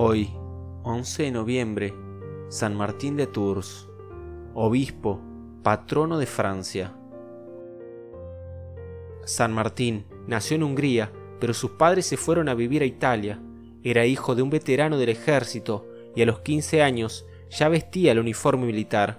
Hoy, 11 de noviembre, San Martín de Tours, obispo, patrono de Francia. San Martín nació en Hungría, pero sus padres se fueron a vivir a Italia. Era hijo de un veterano del ejército y a los 15 años ya vestía el uniforme militar.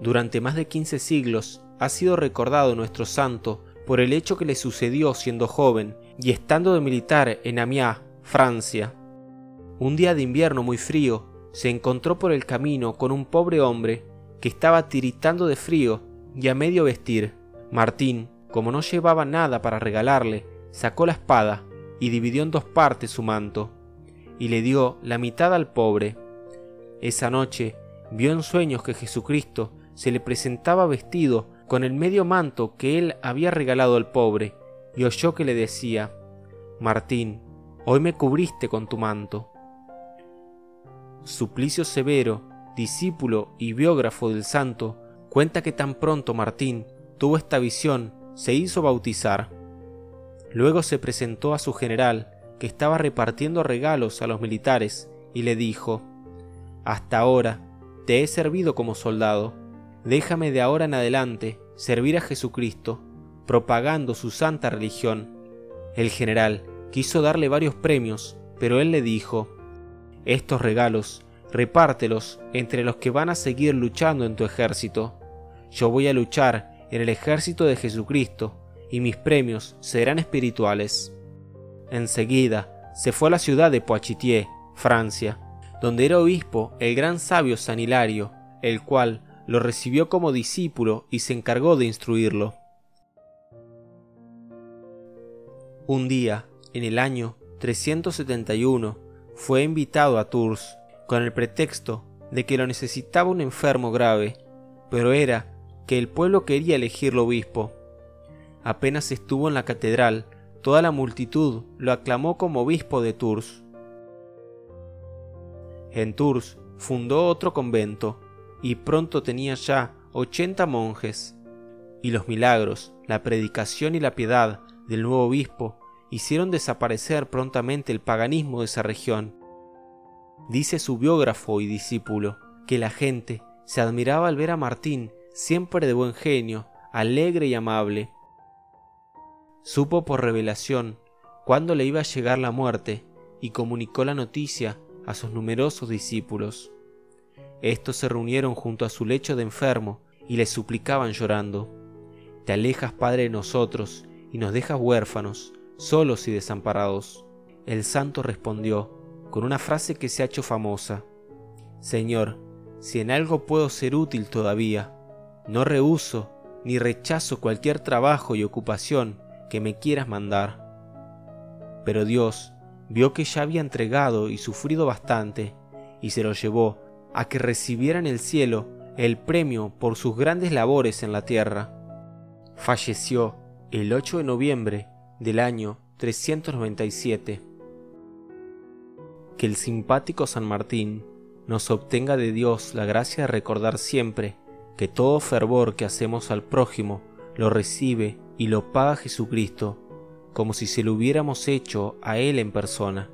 Durante más de 15 siglos ha sido recordado nuestro santo por el hecho que le sucedió siendo joven y estando de militar en Amiens, Francia. Un día de invierno muy frío, se encontró por el camino con un pobre hombre que estaba tiritando de frío y a medio vestir. Martín, como no llevaba nada para regalarle, sacó la espada y dividió en dos partes su manto, y le dio la mitad al pobre. Esa noche vio en sueños que Jesucristo se le presentaba vestido con el medio manto que él había regalado al pobre, y oyó que le decía, Martín, hoy me cubriste con tu manto. Suplicio Severo, discípulo y biógrafo del santo, cuenta que tan pronto Martín tuvo esta visión, se hizo bautizar. Luego se presentó a su general, que estaba repartiendo regalos a los militares, y le dijo, Hasta ahora te he servido como soldado, déjame de ahora en adelante servir a Jesucristo, propagando su santa religión. El general quiso darle varios premios, pero él le dijo, estos regalos, repártelos entre los que van a seguir luchando en tu ejército. Yo voy a luchar en el ejército de Jesucristo, y mis premios serán espirituales. Enseguida se fue a la ciudad de Poitiers, Francia, donde era obispo el gran sabio San Hilario, el cual lo recibió como discípulo y se encargó de instruirlo. Un día, en el año 371, fue invitado a Tours con el pretexto de que lo necesitaba un enfermo grave, pero era que el pueblo quería elegirlo obispo. Apenas estuvo en la catedral, toda la multitud lo aclamó como obispo de Tours. En Tours fundó otro convento y pronto tenía ya ochenta monjes, y los milagros, la predicación y la piedad del nuevo obispo hicieron desaparecer prontamente el paganismo de esa región. Dice su biógrafo y discípulo que la gente se admiraba al ver a Martín siempre de buen genio, alegre y amable. Supo por revelación cuándo le iba a llegar la muerte y comunicó la noticia a sus numerosos discípulos. Estos se reunieron junto a su lecho de enfermo y le suplicaban llorando, Te alejas, Padre, de nosotros y nos dejas huérfanos, solos y desamparados. El santo respondió con una frase que se ha hecho famosa, Señor, si en algo puedo ser útil todavía, no rehuso ni rechazo cualquier trabajo y ocupación que me quieras mandar. Pero Dios vio que ya había entregado y sufrido bastante, y se lo llevó a que recibiera en el cielo el premio por sus grandes labores en la tierra. Falleció el 8 de noviembre del año 397. Que el simpático San Martín nos obtenga de Dios la gracia de recordar siempre que todo fervor que hacemos al prójimo lo recibe y lo paga Jesucristo, como si se lo hubiéramos hecho a Él en persona.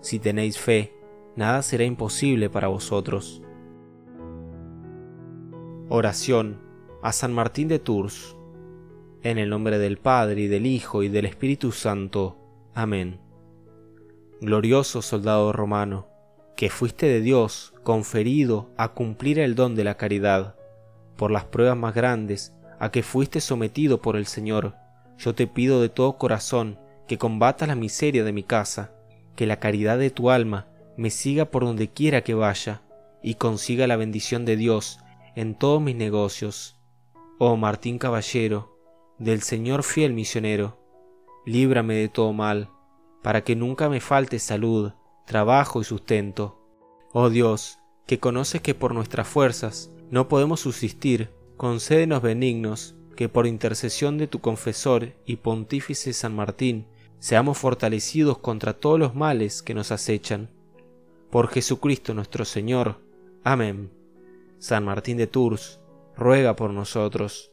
Si tenéis fe, nada será imposible para vosotros. Oración a San Martín de Tours. En el nombre del Padre, y del Hijo, y del Espíritu Santo. Amén. Glorioso soldado romano, que fuiste de Dios conferido a cumplir el don de la caridad, por las pruebas más grandes a que fuiste sometido por el Señor, yo te pido de todo corazón que combatas la miseria de mi casa, que la caridad de tu alma me siga por donde quiera que vaya y consiga la bendición de Dios en todos mis negocios. Oh Martín Caballero, del Señor fiel misionero, líbrame de todo mal, para que nunca me falte salud, trabajo y sustento. Oh Dios, que conoces que por nuestras fuerzas no podemos subsistir, concédenos benignos, que por intercesión de tu confesor y pontífice San Martín, seamos fortalecidos contra todos los males que nos acechan por Jesucristo nuestro Señor. Amén. San Martín de Tours, ruega por nosotros,